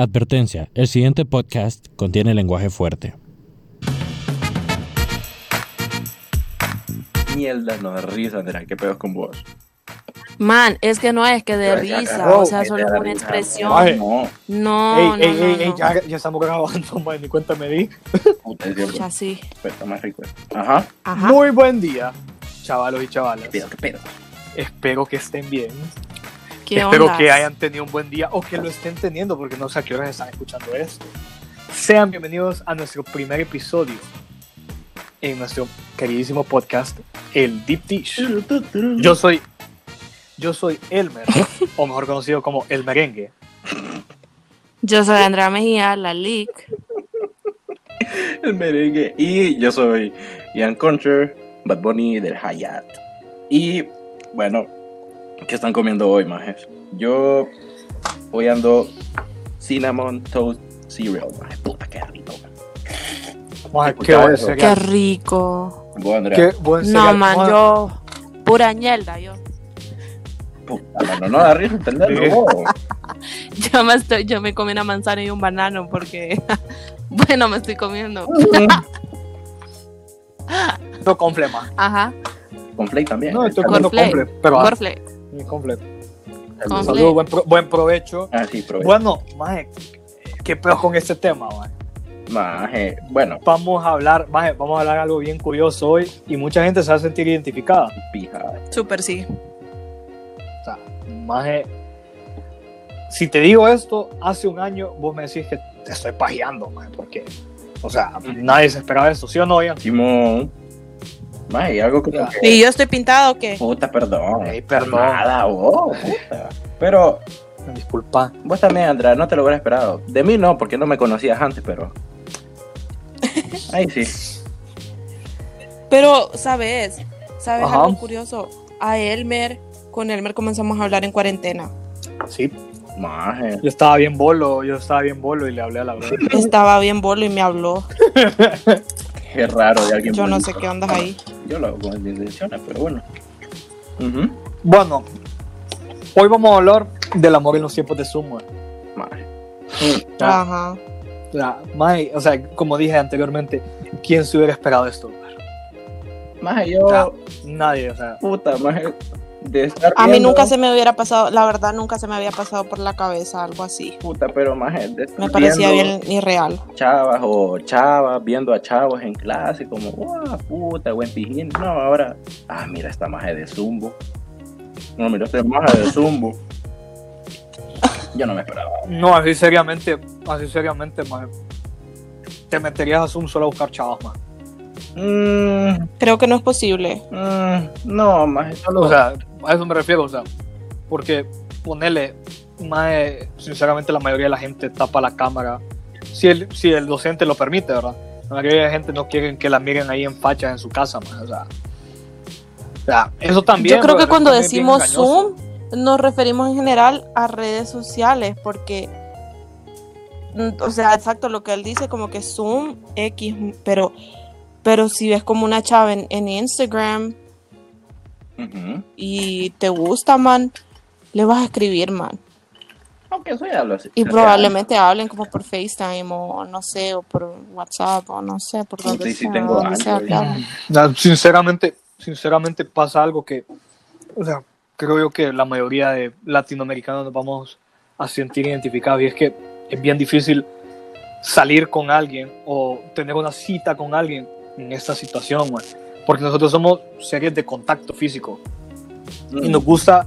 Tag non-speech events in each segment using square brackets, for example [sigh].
Advertencia, el siguiente podcast contiene lenguaje fuerte. Mierda, no da risa, Andrea, qué pedos con vos. Man, es que no es que de Pero ya risa, o sea, que solo te es da una risa, expresión. Maje. No, No, ey, no, ey, no, ey, ey, no. ya, ya estamos grabando, [laughs] mae, ni cuenta me di. puta, es cierto. Pucha, sí. Pero está más rico. esto. Ajá. Ajá. Muy buen día, chavalos y chavalas. ¿Qué pedo, qué pedo? Espero que estén bien. ¿Qué Espero ondas? que hayan tenido un buen día o que lo estén teniendo, porque no sé a qué horas están escuchando esto. Sean bienvenidos a nuestro primer episodio en nuestro queridísimo podcast, el Deep Dish. Yo soy, yo soy Elmer, o mejor conocido como El Merengue. Yo soy Andrea Mejía, la leak. El merengue. Y yo soy Ian Concher, Bad Bunny del Hayat. Y bueno, ¿qué están comiendo hoy, majes? Yo hoy ando Cinnamon Toast Cereal, maje. Puta, qué rico. man. Maje, qué buen rico. Qué buen No, cereal. man, Maje, yo. Pura ñelda, yo. Puta, mano, no da risa entenderlo. [laughs] Yo me, estoy, yo me comí una manzana y un banano porque. [laughs] bueno, me estoy comiendo. esto con flema. Ajá. Con Flake también. No, estoy comiendo Cornflake. completo, pero Sí, completo. Saludos, buen, pro- buen provecho. Ah, sí, provecho. Bueno, maje, qué peor con este tema, maje. Maje, bueno, Vamos a hablar, maje, vamos a hablar algo bien curioso hoy y mucha gente se va a sentir identificada. pija. Súper sí. O sea, maje, si te digo esto hace un año, vos me decís que te estoy pajeando, maje, porque, o sea, nadie se esperaba esto, ¿sí o no, Ian? Simón. Algo como que. ¿Y yo estoy pintado o qué? Puta, perdón. Ey, perdón. Nada, vos, puta. Pero Disculpa. vos también, Andrea, no te lo hubiera esperado. De mí no, porque no me conocías antes, pero. [laughs] Ahí sí. Pero, ¿sabes? ¿Sabes Ajá. algo curioso? A Elmer, con Elmer comenzamos a hablar en cuarentena. Sí, Maje. yo estaba bien bolo, yo estaba bien bolo y le hablé a la verdad. Estaba bien bolo y me habló. [laughs] Qué raro de alguien. Yo no sé qué onda ahí. Yo lo hago con intenciones, pero bueno. Bueno, hoy vamos a hablar del amor en los tiempos de Zoom, maje. Maje. Ah. Ajá. O sea, maje, o sea, como dije anteriormente, ¿quién se hubiera esperado esto? Maje, yo. O sea, nadie, o sea, Puta, maje. De estar A mí nunca se me hubiera pasado, la verdad, nunca se me había pasado por la cabeza algo así. Puta, pero maje. De estar Me parecía viendo bien irreal. Chavas o chavas viendo a chavos en clase, como, wow, puta, buen pijín. No, ahora. Ah, mira esta maje de zumbo. No, mira esta maje de zumbo. [laughs] Yo no me esperaba. no, así seriamente, así seriamente, maje, te meterías a Zoom solo a buscar chavas, más. Mm, Creo que no es posible. mm, no, solo. O sea, a eso me refiero, o sea, porque ponele, maje, sinceramente la mayoría de la gente tapa la cámara, si el, si el docente lo permite, ¿verdad? La mayoría de la gente no quieren que la miren ahí en fachas en su casa, maje, o sea, o sea, eso también. Yo creo que brother, cuando decimos. Zoom, nos referimos en general a redes sociales, porque, mm, o sea, exacto lo que él dice, como que Zoom X, pero, pero si ves como una chava en, en Instagram y te gusta, man, le vas a escribir, man. Aunque eso ya lo sé. Y probablemente hablen como por FaceTime o no sé, o por WhatsApp o no sé, por donde Sí, sí, sea, tengo donde sea sinceramente, sinceramente pasa algo que, o sea, creo yo que la mayoría de latinoamericanos nos vamos a sentir identificados y es que es bien difícil salir con alguien o tener una cita con alguien en esta situación, man. porque nosotros somos series de contacto físico y Mm. nos gusta,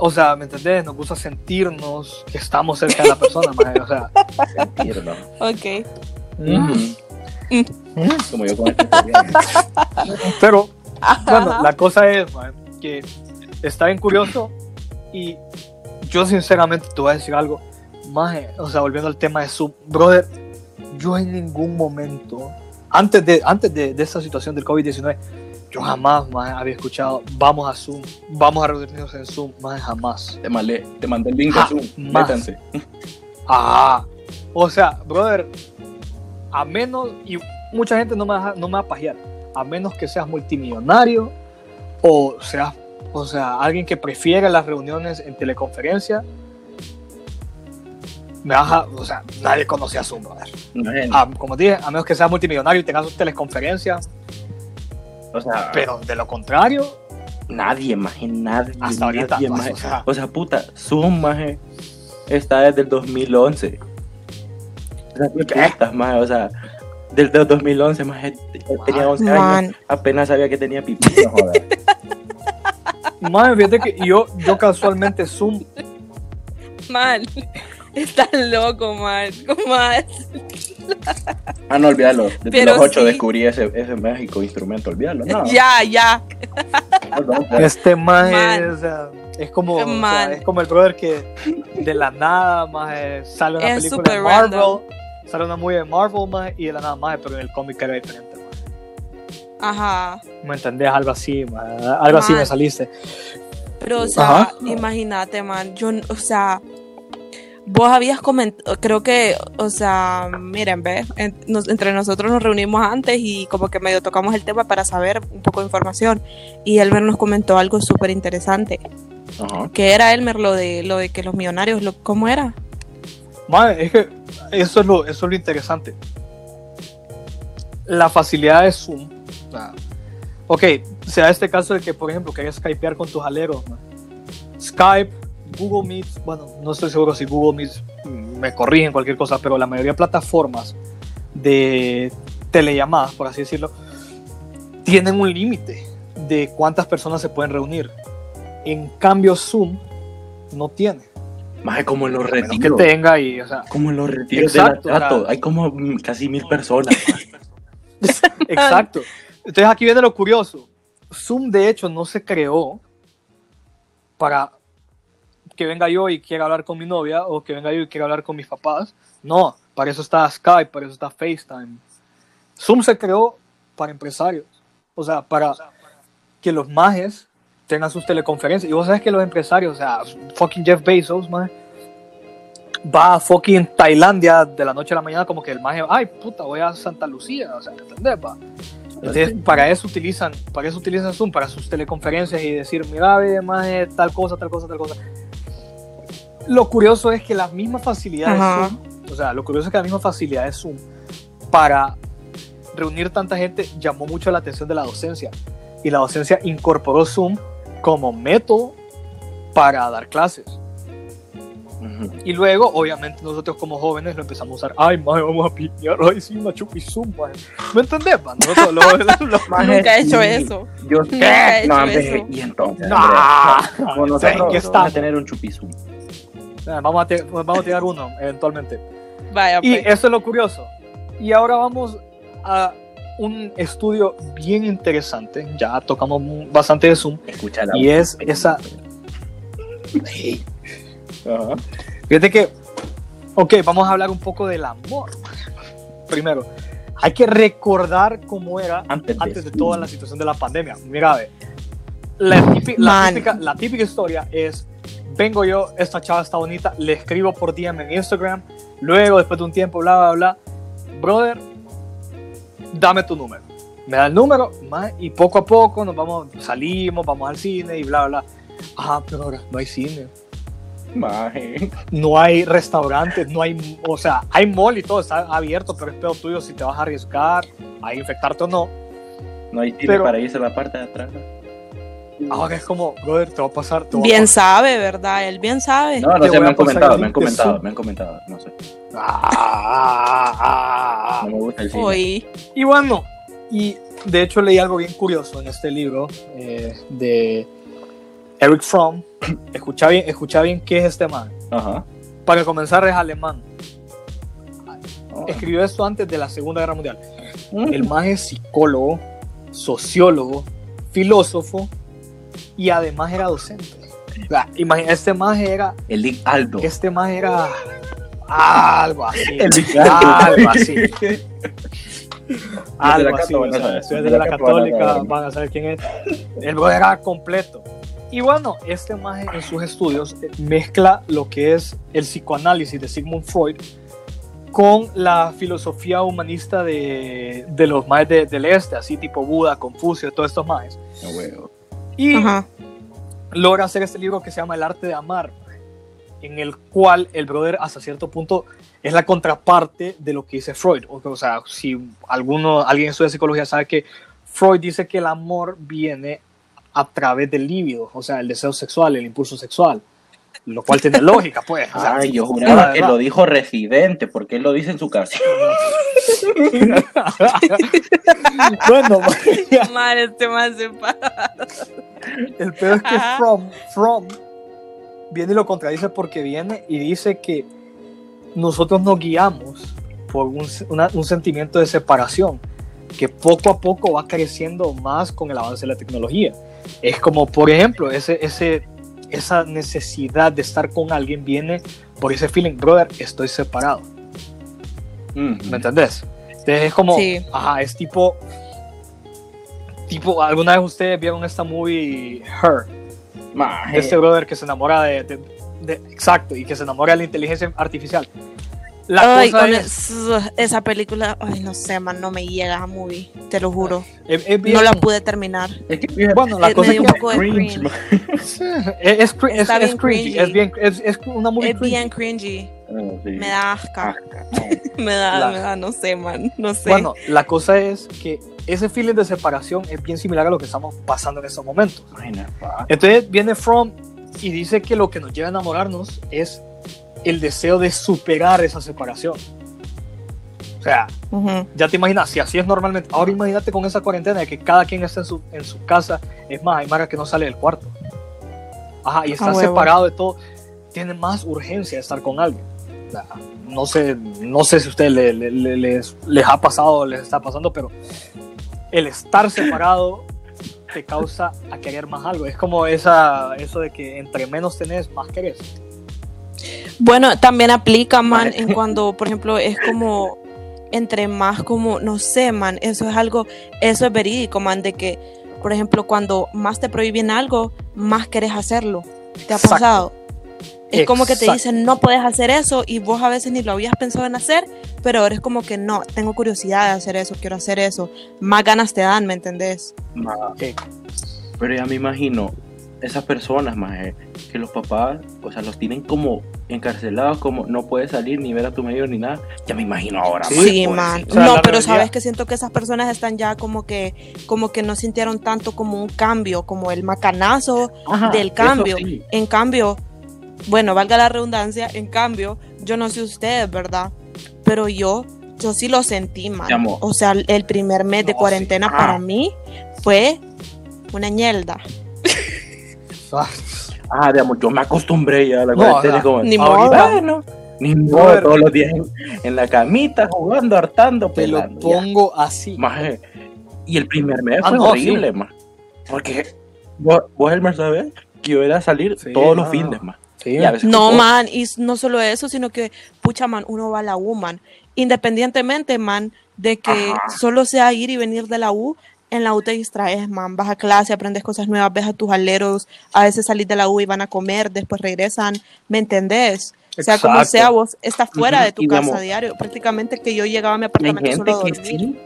o sea, ¿me entendés? Nos gusta sentirnos que estamos cerca de la persona, [laughs] man. o sea, sentirlo. Ok. Ujú. Como yo con este. [laughs] Pero, bueno, la cosa es, man, que está bien curioso y yo sinceramente te voy a decir algo, más, o sea, volviendo al tema de Zoom, brother, yo en ningún momento, antes de, antes de, de esta situación del COVID-19, yo jamás más había escuchado, vamos a Zoom, vamos a reunirnos en Zoom, más jamás. Te mandé, te mandé el link a Zoom. más. Métanse. Ah, o sea, brother, a menos, y mucha gente no me va, a- no me va a pajear, a menos que seas multimillonario o seas, o sea, alguien que prefiere las reuniones en teleconferencia, me baja, o sea, nadie conocía a Zoom, brother. Ah, como dije, a menos que sea multimillonario y tenga sus teleconferencias, o sea, pero de lo contrario, nadie, maje, nadie. Hasta ahorita, nadie, maje. o sea. O sea, puta, Zoom, maje, está desde el 2011. O sea, ¿qué putas, maje? O sea, desde el 2011, maje, tenía 11 años. Man, Apenas sabía que tenía pipí, [laughs] madre, fíjate que yo, yo casualmente Zoom, man. Estás loco, man. ¿Cómo es? Ah, no, olvídalo. Desde Pero los 8 sí. descubrí ese, ese mágico instrumento, olvídalo. No, Ya, ya. este más Man. es, es como, o sea, Man. es como el brother que de la nada más sale una Es película de super Marvel, random. sale una movie de Marvel más y de la nada más, pero en el cómic era diferente. maje. Ajá. ¿Me entendés? Algo así, maje, algo así me saliste. Pero, o sea, imagínate, man. Yo, o sea, vos habías comentado, creo que, o sea, miren, ve, en- nos- entre nosotros nos reunimos antes y como que medio tocamos el tema para saber un poco de información. Y Elmer nos comentó algo súper interesante. Ajá. Que era Elmer lo de lo de que los millonarios, lo, ¿cómo era? Madre, es que eso es lo, eso es lo interesante. La facilidad de Zoom. ok, sea este caso de que, por ejemplo, querés skypear con tus aleros. Skype, Google Meet, bueno, no estoy seguro si Google Meet mm, me corrigen cualquier cosa, pero la mayoría de plataformas de telellamadas, por así decirlo, tienen un límite de cuántas personas se pueden reunir. En cambio, Zoom no tiene. Maje, como en los que retiros. tenga y, o sea, Como en los retiros Exacto, de la Trato. Hay como casi mil personas. [laughs] Exacto. Entonces aquí viene lo curioso. Zoom de hecho no se creó para que venga yo y quiera hablar con mi novia o que venga yo y quiera hablar con mis papás. No, para eso está Skype, para eso está FaceTime. Zoom se creó para empresarios. O sea, para que los majes tengan sus teleconferencias. Y vos sabes que los empresarios, o sea, fucking Jeff Bezos, maje, va a fucking Tailandia de la noche a la mañana como que el maje, ay puta, voy a Santa Lucía, o sea, ¿me entendés, pa? Entonces, para eso utilizan, para eso utilizan Zoom, para sus teleconferencias y decir, mira, ve, maje, tal cosa, tal cosa, tal cosa. Lo curioso es que las mismas facilidades Ajá. Zoom, o sea, lo curioso es que la misma facilidad de Zoom para reunir tanta gente llamó mucho la atención de la docencia. Y la docencia incorporó Zoom como método para dar clases. Y luego, obviamente, nosotros como jóvenes lo empezamos a usar. Ay, maje, vamos a piñar. Ay, sí, una chupizum, maje. ¿Me entendés, man? Nosotros [laughs] lo, lo- Nunca he hecho sí. eso. Yo Nunca he No, hecho hombre, eso. y entonces. Nah. como ¿En nosotros qué vamos a tener un chupizum. Ah, Vamos a, te- vamos a tirar uno, eventualmente. Vaya, Y pues. eso es lo curioso. Y ahora vamos a un estudio bien interesante. Ya tocamos bastante de Zoom. Escucha la Y es esa. Ajá. Fíjate que, ok, vamos a hablar un poco del amor. Primero, hay que recordar cómo era Antes de antes de Zoom. toda la situación de la pandemia. Mira, ve, la, típi- la típica, la típica historia es, vengo yo, esta chava está bonita, le escribo por DM en Instagram, luego, después de un tiempo, bla, bla, bla, brother, dame tu número. Me da el número ma, y poco a poco nos vamos, salimos, vamos al cine y bla, bla. Ah, pero ahora no hay cine Maje. no hay restaurantes, no hay, o sea, hay mall y todo, está abierto, pero es peor tuyo si te vas a arriesgar a infectarte o no. No hay tiro Pero- para irse a la parte de atrás. Ahora es como, brother, te va a pasar. a Bien sabe, ¿verdad? Él bien sabe. No, no sé, me han comentado, me han comentado, me han comentado, no sé. Ah, ah, ah, No ah. me gusta el cine. Y bueno, y de hecho leí algo bien curioso en este libro eh, de Eric Fromm. [clears throat] Escucha bien, escucha bien qué es este man. Ajá. Para comenzar es alemán. Oh. Escribió esto antes de la Segunda Guerra Mundial. Mm. El más es psicólogo, sociólogo, filósofo y además era docente. O sea, imagina, este más era, El Dick Aldo. este más era algo así, [laughs] El Dick algo así, [laughs] algo la así. O sea, estudiantes de la Católica saber. van a saber quién es. El bro era completo. Y bueno, este más en sus estudios mezcla lo que es el psicoanálisis de Sigmund Freud con la filosofía humanista de, de los maes de- del este, así tipo Buda, Confucio, todos estos maes. No, huevo. Y Ajá. logra hacer este libro que se llama El arte de amar. en el cual el brother hasta cierto punto es la contraparte de lo que dice Freud. O, sea, si alguno, alguien estudia psicología sabe que Freud dice que el amor viene a través del líbido, o sea, el deseo sexual, el impulso sexual, lo cual tiene lógica, pues. O sea, Ay, yo juraba que lo dijo Residente, porque él lo dice en su canción. [laughs] bueno, [laughs] mal este más El peor es que From, From viene y lo contradice porque viene y dice que nosotros nos guiamos por un, un sentimiento de separación que poco a poco va creciendo más con el avance de la tecnología. Es como, por ejemplo, ese, ese, esa necesidad de estar con alguien viene por ese feeling, brother, estoy separado. ¿Me entendés? Entonces es como, ajá, es tipo, tipo, ¿alguna vez ustedes vieron esta movie Her? De este brother que se enamora de, exacto, y que se enamora de la inteligencia artificial. La cosa es, esa película, ay, no sé, man, no me llega a movie, te lo juro. no la pude terminar. Es que, bueno, la cosa es que cringe, es, es, es, es, cringy. es bien, es, es una movie Es bien cringy. Oh, me da asca. [laughs] me, da, me da, no sé, man, no sé. Bueno, la cosa es que ese feeling de separación es bien similar a lo que estamos pasando en estos momentos. Entonces viene From y dice que lo que nos lleva a enamorarnos es el deseo de superar esa separación. O sea, ya te imaginas, si así es normalmente, ahora imagínate con esa cuarentena de que cada quien está en su, en su casa, es más, hay Mara que no sale del cuarto. Ajá, y está separado de todo, tiene más urgencia de estar con alguien. no sé, no sé si a ustedes les, les ha pasado o les está pasando, pero el estar separado te causa a querer más algo. Es como esa, eso de que entre menos tenés, más querés. Bueno, también aplica, man, en cuando, por ejemplo, es como entre más como, no sé, man, eso es algo, eso es verídico, man, de que, por ejemplo, cuando más te prohíben algo, más querés hacerlo. ¿Te ha pasado? Es como que te dicen, no puedes hacer eso y vos a veces ni lo habías pensado en hacer, pero eres como que no, tengo curiosidad de hacer eso, quiero hacer eso. Más ganas te dan, ¿me entendés? Pero ya me imagino, esas personas, más que los papás, o sea, los tienen como encarcelados, como no puedes salir ni ver a tu medio ni nada. Ya me imagino ahora. Sí, man. no, pero sabes que siento que esas personas están ya como que, como que no sintieron tanto como un cambio, como el macanazo del cambio. En cambio, bueno, valga la redundancia, en cambio, yo no sé ustedes, ¿verdad? Pero yo, yo sí lo sentí, man. O sea, el primer mes de cuarentena para mí fue una ñelda. [laughs] ah, digamos, yo me acostumbré ya a la cuarentena. como, ni modo. ni modo, todos los días en, la camita, jugando, hartando, Te lo pongo así. y el primer mes ah, fue horrible, más. Porque vos, vos Elmer, ¿sabes? Que yo era a salir todos los fines, más. no, man, y no solo eso, sino que, pucha, man, uno va a la U, man. Independientemente, man, de que solo sea ir y venir de la U, en la U te distraes, man, vas a clase, aprendes cosas nuevas, ves a tus aleros, a veces salís de la U y van a comer, después regresan, ¿me entendés? O sea, como sea, vos estás fuera de tu casa diario, prácticamente que yo llegaba a mi apartamento solo a dormir.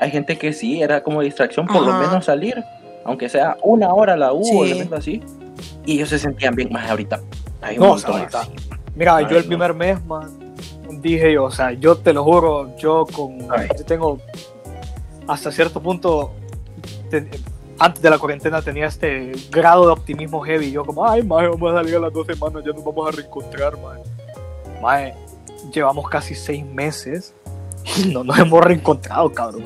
Hay gente que sí, era como distracción por lo menos salir, aunque sea una hora a la U o algo así. Y ellos se sentían bien más ahorita. Hay un Mira, yo el primer mes, man, dije yo, o sea, yo te lo juro, yo con, yo tengo hasta cierto punto, antes de la cuarentena tenía este grado de optimismo heavy. Yo como, ay, mae, vamos a salir a las dos semanas, ya nos vamos a reencontrar, mae. Mae, llevamos casi seis meses y no nos hemos reencontrado, cabrón.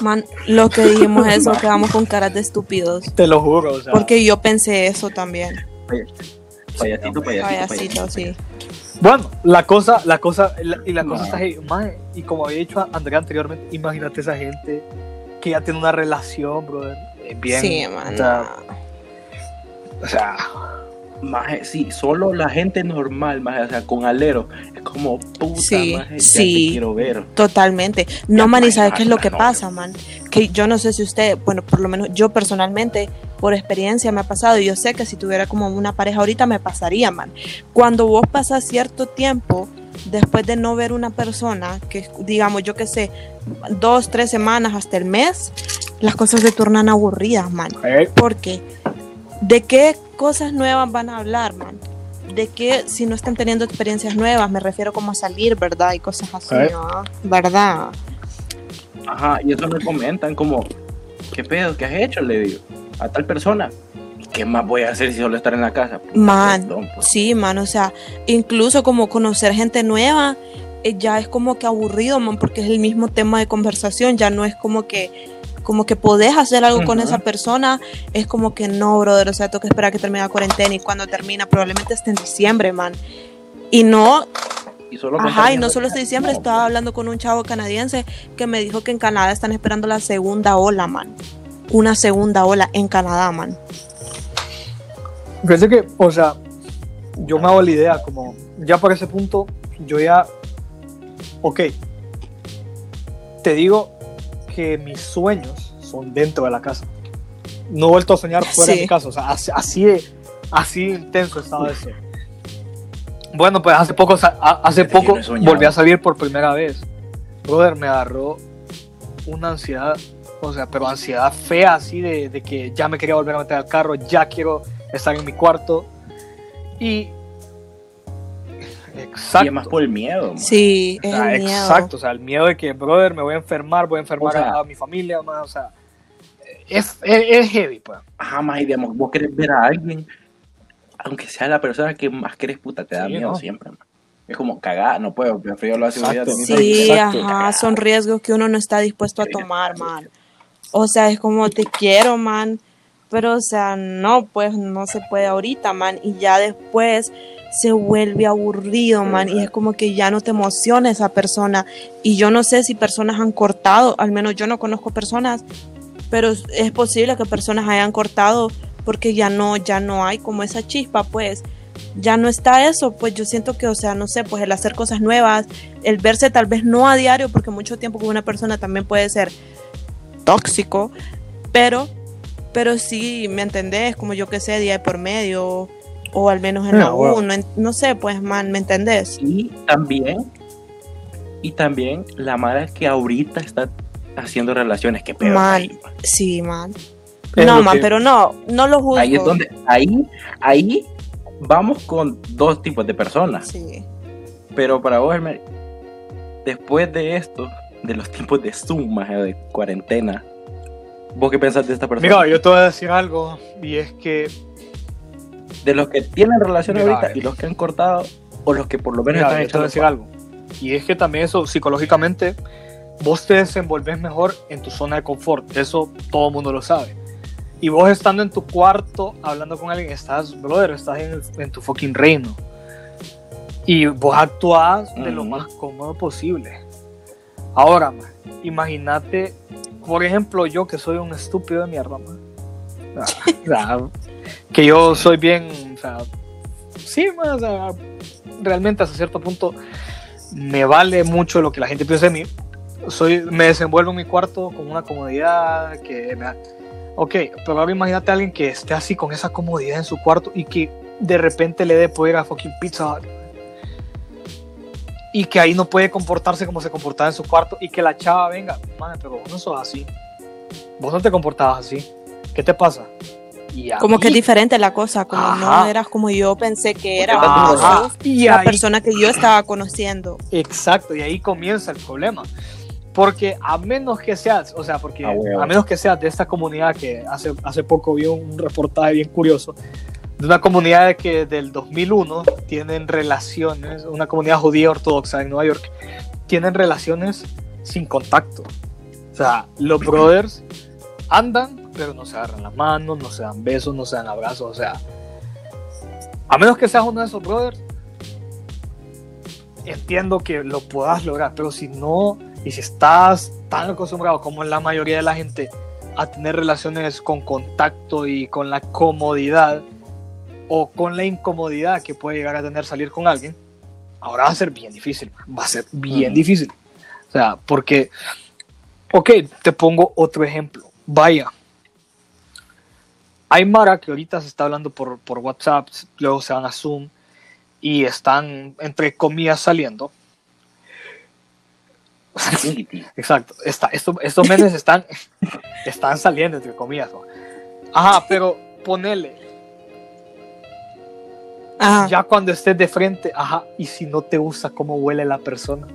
Man, lo que dijimos [laughs] eso, quedamos con caras de estúpidos. Te lo juro, o sea. Porque yo pensé eso también. Payasito, payasito, payasito, sí. Bueno, la cosa, la cosa, y la cosa está ahí, y como había dicho Andrea anteriormente, imagínate esa gente que ya tiene una relación, brother, eh, bien. Sí, man. O sea, más sí, solo la gente normal, más, o sea, con alero, es como puta, sí, sí, quiero ver. Totalmente. No, man, y sabes qué es lo que pasa, man, que yo no sé si usted, bueno, por lo menos yo personalmente, por experiencia me ha pasado, y yo sé que si tuviera como una pareja ahorita me pasaría, man. Cuando vos pasas cierto tiempo después de no ver una persona, que digamos, yo que sé, dos, tres semanas hasta el mes, las cosas se tornan aburridas, man. Porque ¿De qué cosas nuevas van a hablar, man? ¿De qué si no están teniendo experiencias nuevas? Me refiero como a salir, ¿verdad? Y cosas así. ¿no? ¿Verdad? Ajá, y eso me comentan como, ¿qué pedo? ¿Qué has hecho? Le digo, a tal persona. ¿Y qué más voy a hacer si solo estar en la casa? Puta, Man, perdón, pues. Sí, man, o sea, incluso como conocer gente nueva eh, ya es como que aburrido, man, porque es el mismo tema de conversación, ya no es como que como que podés hacer algo con esa persona, es como que no, brother, o sea, tengo que esperar a que termine la cuarentena y cuando termina probablemente esté en diciembre, man. Y no, Y solo ajá, y no solo este diciembre, estaba hablando con un chavo canadiense que me dijo que en Canadá están esperando la segunda ola, man. Una segunda ola en Canadá, man. Fíjate que, o sea, yo me hago la idea, como ya para ese punto, yo ya, ok, te digo que mis sueños son dentro de la casa. No he vuelto a soñar fuera de mi casa, o sea, así, así de, así de intenso estaba eso. Bueno, pues hace poco, hace poco volví a salir por primera vez. Brother, me agarró una ansiedad, o sea, pero ansiedad fea así de, de que ya me quería volver a meter al carro, ya quiero estar en mi cuarto. Y. Exacto. Y es más por el miedo. man. Sí, es O sea, el miedo. exacto, o sea, el miedo de que, brother, me voy a enfermar, voy a enfermar O sea- a, a mi familia, más, o sea, es, es, es heavy, pues. Ajá, más y digamos, vos querés ver a alguien, aunque sea la persona que más querés, puta, te da Sí, miedo ¿no? siempre, man. Es como cagar, no puedo, prefiero Exacto. mi Sí, Exacto. ajá, son riesgos que uno no está dispuesto a tomar, man. O sea, es como te quiero, man, pero o sea, no, pues no se puede ahorita, man, y ya después se vuelve aburrido, man, y es como que ya no te emociona esa persona. Y yo no sé si personas han cortado, al menos yo no conozco personas, pero es posible que personas hayan cortado porque ya no, ya no hay como esa chispa, pues. Ya no está eso, pues yo siento que, o sea, no sé, pues el hacer cosas nuevas, el verse tal vez no a diario, porque mucho tiempo con una persona también puede ser tóxico, pero, pero sí, ¿me entendés? Como yo que sé, día de por medio, o al menos en la No, bueno. U, no, sé, pues, man, ¿me entendés? Y también, y también la madre que ahorita está haciendo relaciones, que. Man, ahí, man. sí, man. Es No, man, que- pero no, no lo juzgo. Ahí es donde, ahí, ahí vamos con dos tipos de personas. Sí. Pero para vos, después de esto, de los tiempos de Zoom, maje, de cuarentena, ¿vos qué pensás de esta persona? Mira, yo te voy a decir algo, y es que, De los que tienen relaciones Mira, ahorita y los que han cortado, o los que por lo menos mira, están yo te voy a echando decir algo, y es que también eso, psicológicamente, vos te desenvolves mejor en tu zona de confort, eso todo el mundo lo sabe. Y vos estando en tu cuarto, hablando con alguien, estás, brother, estás en, el- en tu fucking reino. Y vos actuás de lo más cómodo posible. Ahora, imagínate, por ejemplo, yo que soy un estúpido de mierda, man. Ah, o sea, que yo soy bien, o sea, sí, man, realmente hasta cierto punto me vale mucho lo que la gente piensa de mí. Soy, me desenvuelvo en mi cuarto con una comodidad que me da- Ok, pero ahora imagínate a alguien que esté así con esa comodidad en su cuarto y que de repente le dé poder a fucking Pizza. Y que ahí no puede comportarse como se comportaba en su cuarto y que la chava venga, man, pero vos no sos así. Vos no te comportabas así. ¿Qué te pasa? Y Como que es diferente la cosa, como Ajá. no eras como yo pensé que era, Ajá. Y la ahí- persona que yo estaba conociendo. Exacto, y ahí comienza el problema. Porque a menos que seas, o sea, porque Ah, huevo. a menos que seas de esta comunidad que hace, hace poco vi un reportaje bien curioso, de una comunidad que del 2001 tienen relaciones, una comunidad judía ortodoxa en Nueva York, tienen relaciones sin contacto. O sea, los [clears throat] brothers andan, pero no se agarran las manos, no se dan besos, no se dan abrazos, o sea, a menos que seas uno de esos brothers, entiendo que lo puedas lograr, pero si no, y si estás tan acostumbrado como la mayoría de la gente a tener relaciones con contacto y con la comodidad o con la incomodidad que puede llegar a tener salir con alguien, ahora va a ser bien difícil, va a ser bien difícil. O sea, porque, ok, te pongo otro ejemplo, vaya. Hay Mara que ahorita se está hablando por, por WhatsApp, luego se van a Zoom y están, entre comillas, saliendo. [laughs] Exacto. Está, estos, estos menes están, [laughs] están saliendo, entre comillas. ¿no? Ajá, pero ponele. Ajá. Ya cuando estés de frente, ajá, y si no te gusta cómo huele la persona.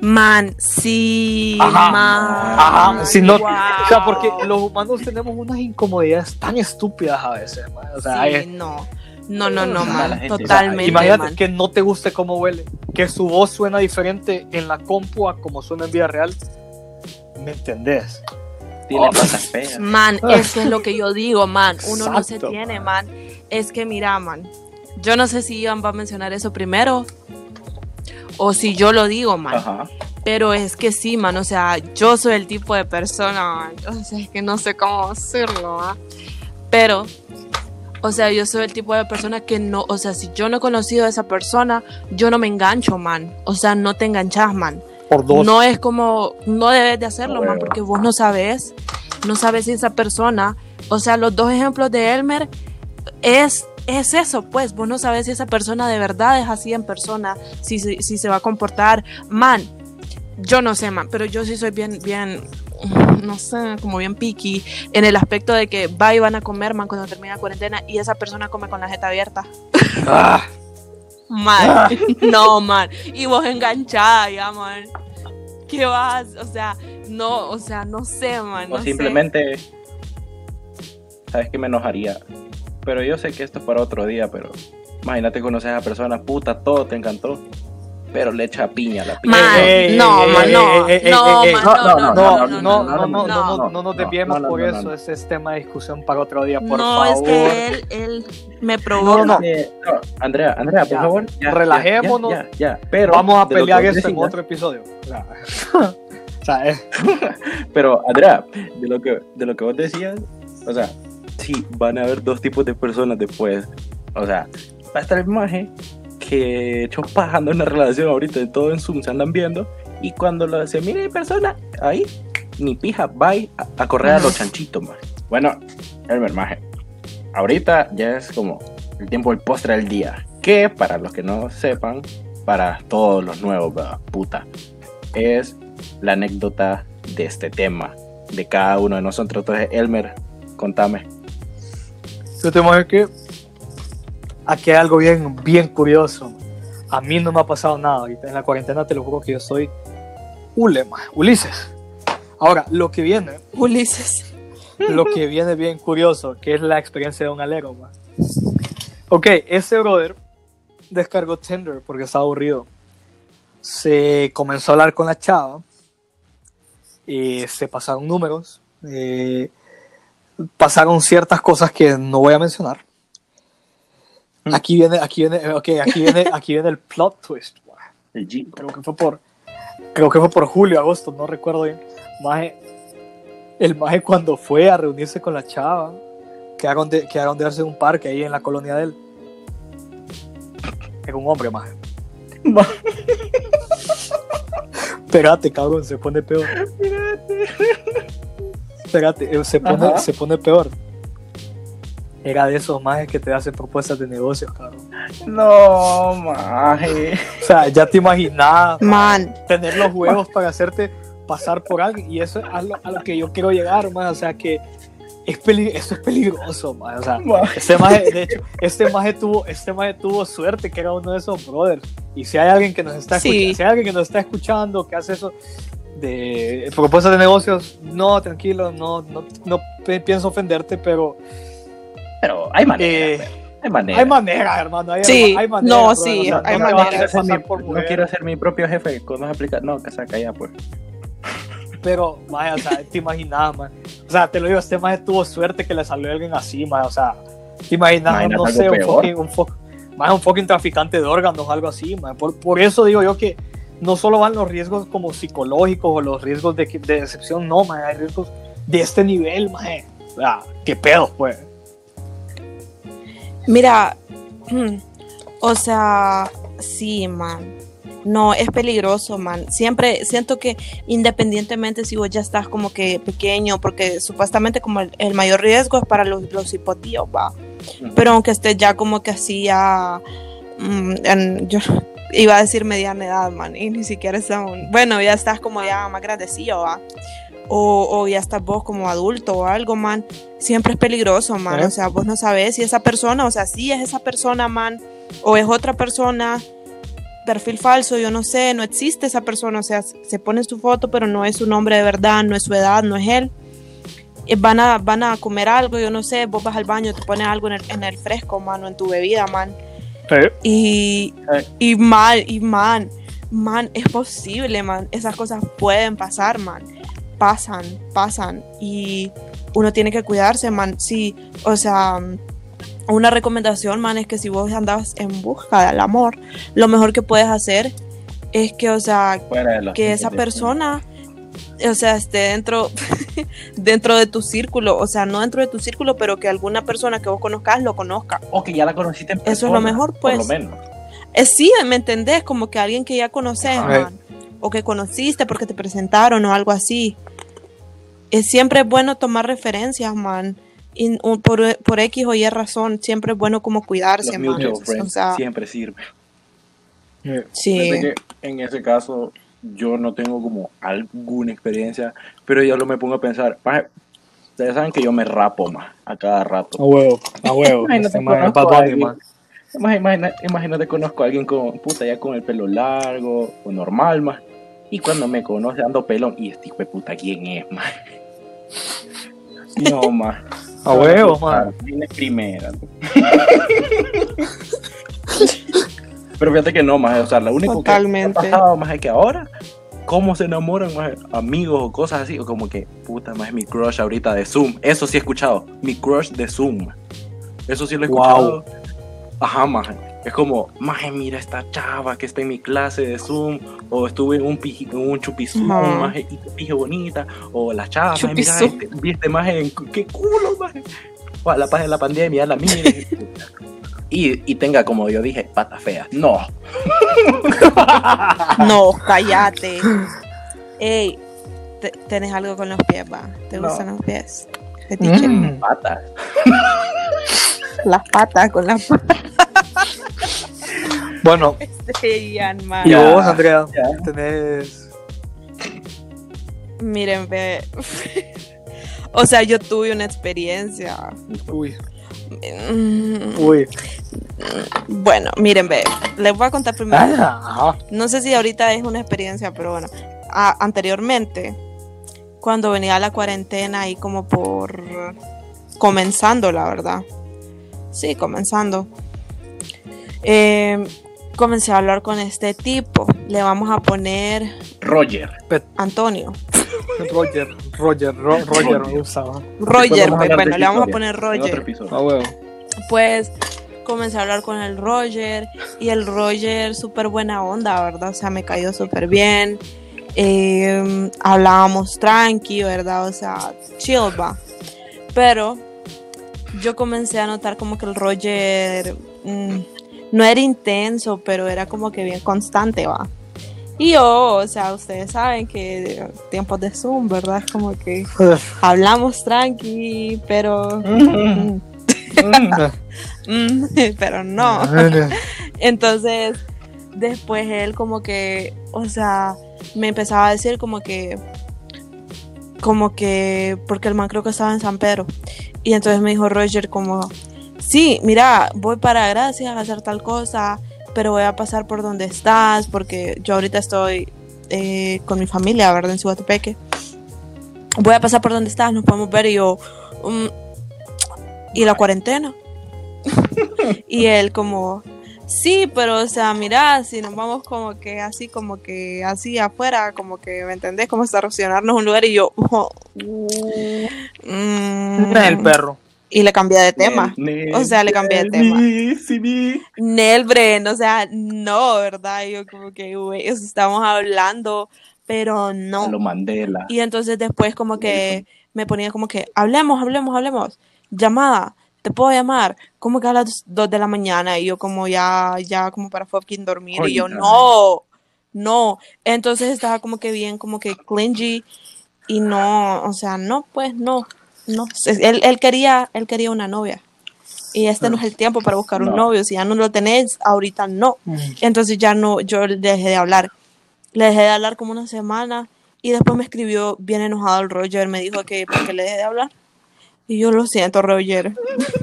Man, sí, Ajá, man. Ajá, si no, Wow. o sea, porque los humanos tenemos unas incomodidades tan estúpidas a veces, man. O sea, Sí, hay- no. No, no, no, man. la gente- o sea, Totalmente, imagínate man. que no te guste cómo huele, que su voz suena diferente en la compu a como suena en vida real. ¿Me entendés? Tiene Oh. Man, eso es lo que yo digo, man. Uno no se tiene, man. Es que mira, man. Yo no sé si Iván va a mencionar eso primero o si yo lo digo, man. Ajá. Pero es que sí, man. O sea, yo soy el tipo de persona, man. O sea, es que no sé cómo decirlo, ¿ah? Pero, o sea, yo soy el tipo de persona que no, o sea, si yo no he conocido a esa persona, yo no me engancho, man. O sea, no te enganchas, man. Por dos. No es como, no debes de hacerlo, man, porque vos no sabes, no sabes si esa persona, o sea, los dos ejemplos de Elmer es, es eso, pues, vos no sabes si esa persona de verdad es así en persona, si, si, si se va a comportar, man, yo no sé, man, pero yo sí soy bien, bien, no sé, como bien picky en el aspecto de que va y van a comer, man, cuando termina la cuarentena y esa persona come con la jeta abierta. Ah, Man, no, man. Y vos enganchada ya, man. ¿Qué vas? O sea, no, o sea, no sé, man. O no simplemente. ¿Sabes qué me enojaría? Pero yo sé que esto es para otro día, pero. Imagínate conocer a esa persona, puta, todo te encantó. Pero le echa piña a la piña. No, no, no, no, no, no, no, No, no, no, no, no, no, no, no, no nos no, desviemos no, no, por no, eso. no. Ese es tema de discusión para otro día, por No, favor. es que él, él me No, provoca. no. Eh, no, Andrea, Andrea, por Ya, favor. ya, relajémonos. Ya, ya, ya, Pero Vamos a pelear esto en otro episodio. Pero, Andrea, de lo que, de lo que vos decías, o sea, sí, van a haber dos tipos de personas después. O sea, va a estar el maje que hecho [laughs] pajando en una relación ahorita, todo en Zoom se andan viendo, y cuando lo, se mire en persona, ahí, ni pija, bye, a, a correr a los chanchitos, más. Bueno, Elmer, maje, ahorita ya es como el tiempo del postre del día, que para los que no sepan, para todos los nuevos, ¿verdad? puta, es la anécdota de este tema, de cada uno de nosotros. Entonces, Elmer, contame. Yo te imaginas que aquí hay algo bien, bien curioso. A mí no me ha pasado nada ahorita. En la cuarentena te lo juro que yo soy Ulema, Ulises. Ahora, lo que viene, Ulises. lo que viene bien curioso, que es la experiencia de un alero, ma. Ok, ese brother descargó Tinder porque estaba aburrido. Se comenzó a hablar con la chava. eh, se pasaron números. eh, pasaron ciertas cosas que no voy a mencionar. Mm. Aquí viene, aquí viene, ok, aquí viene, [laughs] aquí viene el plot twist. Creo que fue por, creo que fue por julio, agosto, no recuerdo bien. Maje, el maje cuando fue a reunirse con la chava, quedaron de, quedaron de en un parque ahí en la colonia de él. Era un hombre, maje. [laughs] Espérate, cabrón, se pone peor. Espérate, eh, se pone, Ajá. se pone peor. Era de esos majes que te hacen propuestas de negocios, cabrón. No, maje. O sea, ya te imaginabas Man, tener los huevos para hacerte pasar por alguien. Y eso es a lo, a lo que yo quiero llegar, man. O sea, que es peli- eso es peligroso, man. O sea, este maje, de hecho, este maje tuvo, este maje tuvo suerte que era uno de esos brothers. Y si hay alguien que nos está Sí. escuchando, si hay alguien que nos está escuchando que hace eso de propuestas de negocios, no, tranquilo, no, no, no pi- pienso ofenderte, pero Pero hay manera. eh, hay manera. hay manera, hermano. Hay, Sí, hay manera, no, sí, o sea, hay no manera. mi- no quiero ser mi propio jefe. Aplica. No, que saca ya, pues. Pero, vaya, o sea, te imaginas, man. O sea, te lo digo, este más tuvo suerte que le salió alguien así, man. O sea, te imaginas, no sé, un fucking, un, fo- más un fucking traficante de órganos, algo así, man. Por, por eso digo yo que no solo van los riesgos como psicológicos o los riesgos de, de decepción, no, man. Hay riesgos de este nivel, man. O sea, qué pedo, pues. mira, [clears throat] o sea, sí, man. No, es peligroso, man. Siempre siento que independientemente si vos ya estás como que pequeño, porque supuestamente como el, el mayor riesgo es para los, los hipotíos, va. Pero aunque estés ya como que así ya, mm, en- yo iba a decir mediana edad, man, y ni siquiera un- bueno, ya estás como ya más grandecillo, va. O, o ya estás vos como adulto o algo, man. Siempre es peligroso, man. ¿Eh? O sea, vos no sabes si esa persona, o sea, si es esa persona, man. o es otra persona, perfil falso, yo no sé, no existe esa persona, o sea, se pone su foto, pero no es su nombre de verdad, no es su edad, no es él. Eh, Van a, van a comer algo, yo no sé, vos vas al baño, te pones algo en el, en el fresco, mano, en tu bebida, man. Y, y mal, y man, man, es posible, man. Esas cosas pueden pasar, man. Pasan, pasan. Y uno tiene que cuidarse, man. Sí, o sea, una recomendación, man, es que si vos andas en busca del amor, lo mejor que puedes hacer es que, o sea, que esa persona, o sea, esté dentro, [laughs] dentro de tu círculo, o sea, no dentro de tu círculo, pero que alguna persona que vos conozcas lo conozca. O que ya la conociste en Eso es lo persona, mejor, Por pues. lo menos. Eh, sí, ¿me entendés? Como que alguien que ya conoces, man, o que conociste porque te presentaron o algo así. Es siempre es bueno tomar referencias, man. Y, un- por, por X o Y razón, siempre es bueno como cuidarse, man. O sea, siempre sirve. sí. Fíjate que en ese caso yo no tengo como alguna experiencia, pero yo lo me pongo a pensar, maje, ustedes saben que yo me rapo más a cada rato. A huevo, a huevo. [laughs] Imagínate, conozco a imagínate, conozco a alguien con puta ya con el pelo largo o normal más. Y cuando me conoce ando pelón, y este hijo de puta, ¿quién es, más? No, más. [laughs] A huevo, man. Viene primera. [laughs] Pero fíjate que no, más, o sea, lo único Totalmente. que ha pasado más es que ahora, cómo se enamoran más amigos o cosas así, o como que, puta, más mi crush ahorita de Zoom. Eso sí he escuchado, mi crush de Zoom. Eso sí lo he Wow. escuchado. Ajá, maje. Es como, maje, mira esta chava que está en mi clase de Zoom, o estuve en un, piji- en un chupizum, Ajá. maje, y pije bonita, o la chava, maje, mira, este, viste, maje, qué culo, maje. O la paz de la pandemia, la mire. [laughs] y, y tenga, como yo dije, pata fea. No. [laughs] No, [laughs] cállate. Ey, te- ¿tenés algo con los pies, va? ¿Te No. gustan los pies? Fetiche. Mm. Pata. [laughs] Las patas con las patas. Bueno, Ian, man. y vos, Andrea, ya. tenés. Miren, ve. o sea, yo tuve una experiencia. Uy, Mm, uy. Bueno, miren, ve. Les voy a contar primero. Ah. No sé si ahorita es una experiencia, pero bueno. A- anteriormente, cuando venía la cuarentena ahí como por comenzando, la verdad. Sí, comenzando. Eh, comencé a hablar con este tipo. Le vamos a poner Roger. Antonio. Roger, Roger, Ro- Roger, Roger. usaba. Roger, Podemos pues, bueno, le vamos a poner Roger. episodio. A huevo. Pues comencé a hablar con el Roger y el Roger súper buena onda, ¿verdad? O sea, me cayó súper bien. Eh, hablábamos tranqui, ¿verdad? O sea, chill, va. Pero yo comencé a notar como que el Roger mm, no era intenso, pero era como que bien constante, va. Y yo, o sea, ustedes saben que tiempos de Zoom, ¿verdad? Es como que [laughs] hablamos tranqui, pero... mm, [laughs] mm, [laughs] pero no. [laughs] Entonces, después él como que, o sea, me empezaba a decir como que, como que, porque el man creo que estaba en San Pedro. Y entonces me dijo Roger como, sí, mira, voy para Gracias a hacer tal cosa, pero voy a pasar por donde estás, porque yo ahorita estoy eh, con mi familia, ¿verdad? En Cihuatepeque. Voy a pasar por donde estás, nos podemos ver y yo, "Mm, y la cuarentena. [laughs] y él como, sí, pero o sea, mira, si nos vamos como que así, como que así afuera, como que, ¿me entendés? Como estacionarnos un lugar y yo, oh, mm, el perro. y le cambié de tema. Nel, O sea, le cambié de tema. Nel, sí, sí. Nel, Bren, o sea, no, ¿verdad? Yo como que, güey, estamos hablando, pero A no. lo Mandela. Y entonces después como que me ponía como que, hablemos, hablemos, hablemos. Llamada, te puedo llamar. Como que a las 2 de la mañana y yo como ya, ya como para fucking dormir. Y yo, no, no. Entonces estaba como que bien, como que clingy y no, o sea, no, pues no, no. Él, él quería, él quería una novia. Y este no es el tiempo para buscar un No. novio. Si ya no lo tenés, ahorita no. Entonces ya no, yo le dejé de hablar. Le dejé de hablar como una semana y después me escribió bien enojado el Roger, me dijo que porque le dejé de hablar. Y yo lo siento, Roger.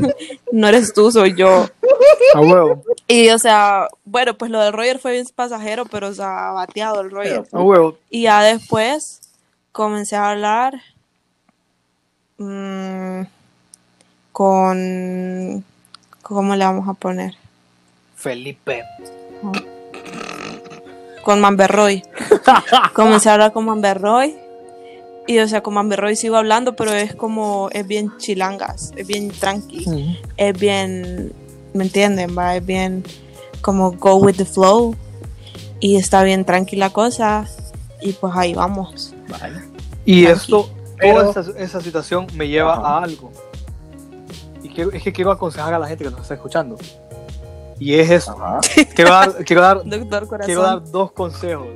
[laughs] no eres tú, soy yo. A huevo, Y, o sea, bueno, pues lo del Roger fue bien pasajero, pero, o sea, bateado el Roger. A huevo. Y ya después comencé a hablar mm, con... ¿Cómo le vamos a poner? Felipe. Con Mamberroy. [laughs] comencé a hablar con Mamberroy. Y, o sea, con Mamberroy sigo hablando, pero es como, es bien chilangas, es bien tranqui, es bien, ¿me entienden? Va, es bien como go with the flow. Y está bien tranquila cosa. Y pues ahí vamos. vaya. Y Tranqui. esto, toda esa, esa situación me lleva Ajá. a algo. Y quiero- es que quiero aconsejar a la gente que nos está escuchando. Y es esto. Ajá. Quiero dar, quiero dar, [laughs] Doctor Corazón. quiero dar dos consejos.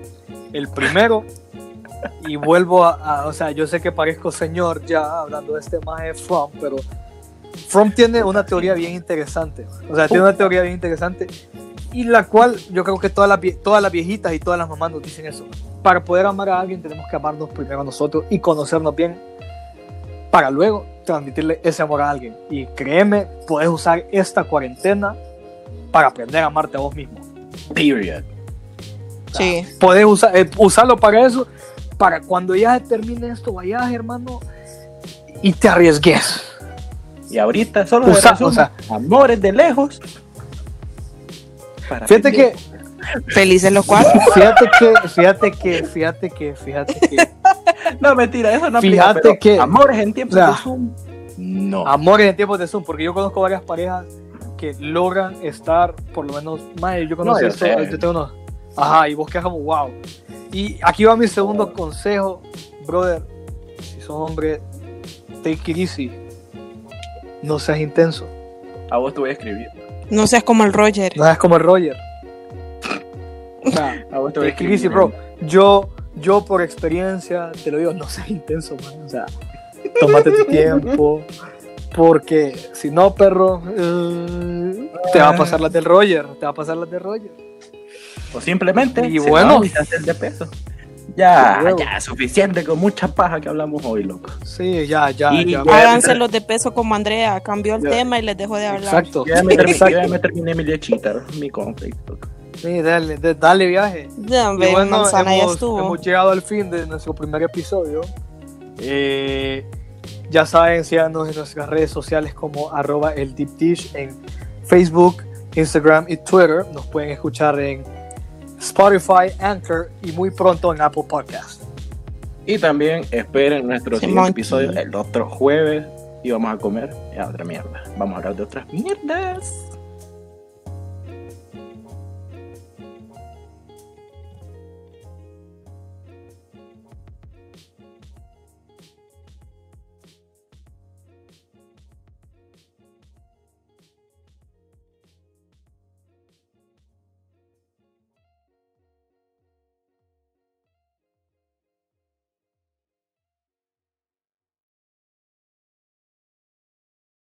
El primero, y vuelvo a, a- o sea, yo sé que parezco señor ya hablando de este más de From, pero From tiene una teoría bien interesante. O sea, tiene una teoría bien interesante y la cual yo creo que todas las, todas las viejitas y todas las mamás nos dicen eso. Para poder amar a alguien tenemos que amarnos primero a nosotros y conocernos bien para luego transmitirle ese amor a alguien. Y créeme, puedes usar esta cuarentena para aprender a amarte a vos mismo. Period. Sí. Puedes usar, eh, usarlo para eso, para cuando ya termine esto, vayas, hermano, y te arriesgues. Y ahorita solo de Usa- resumen, o sea- amores de lejos. Para Fíjate que. Felices los cuatro. fíjate que, fíjate que, fíjate que, fíjate que, [laughs] No, mentira, eso no Fíjate aplica, pero que- Amores en tiempos o sea, de Zoom. No. amores en tiempos de Zoom, porque yo conozco varias parejas que logran estar, por lo menos, madre, yo conozco No, yo esto, sé. yo tengo unos, ajá, y vos quedas como, wow. Y aquí va mi segundo consejo, brother, si sos hombre, take it easy, no seas intenso. A vos te voy a escribir. No seas como el Roger. No es como el Roger. [laughs] O sea, A vos te voy a take it easy, escribir. bro. Yo, yo por experiencia te lo digo, no seas intenso, man. O sea, tómate tu tiempo. Porque si no, perro, eh, te va a pasar las del Roger. Te va a pasar las del Roger. O simplemente. Y se bueno. va el de peso. Ya, ya, suficiente con mucha paja que hablamos hoy, loco. Sí, ya, ya, Y- ya. Voy a- Háganse los de peso como Andrea. Cambió el Ya. tema y les dejó de hablar. Exacto. Yo ya me, terminé, exacto. yo ya me terminé mi lechita, mi conflict, loco. Sí, dale, de- dale viaje. Ya, Y hombre, bueno, manzana ya hemos, estuvo. hemos llegado al fin de nuestro primer episodio. Eh, ya saben, síganos en nuestras redes sociales como arroba el Deep Dish en Facebook, Instagram y Twitter. Nos pueden escuchar en Spotify, Anchor y muy pronto en Apple Podcast. Y también esperen nuestro siguiente episodio el otro jueves y vamos a comer otra mierda. Vamos a hablar de otras mierdas.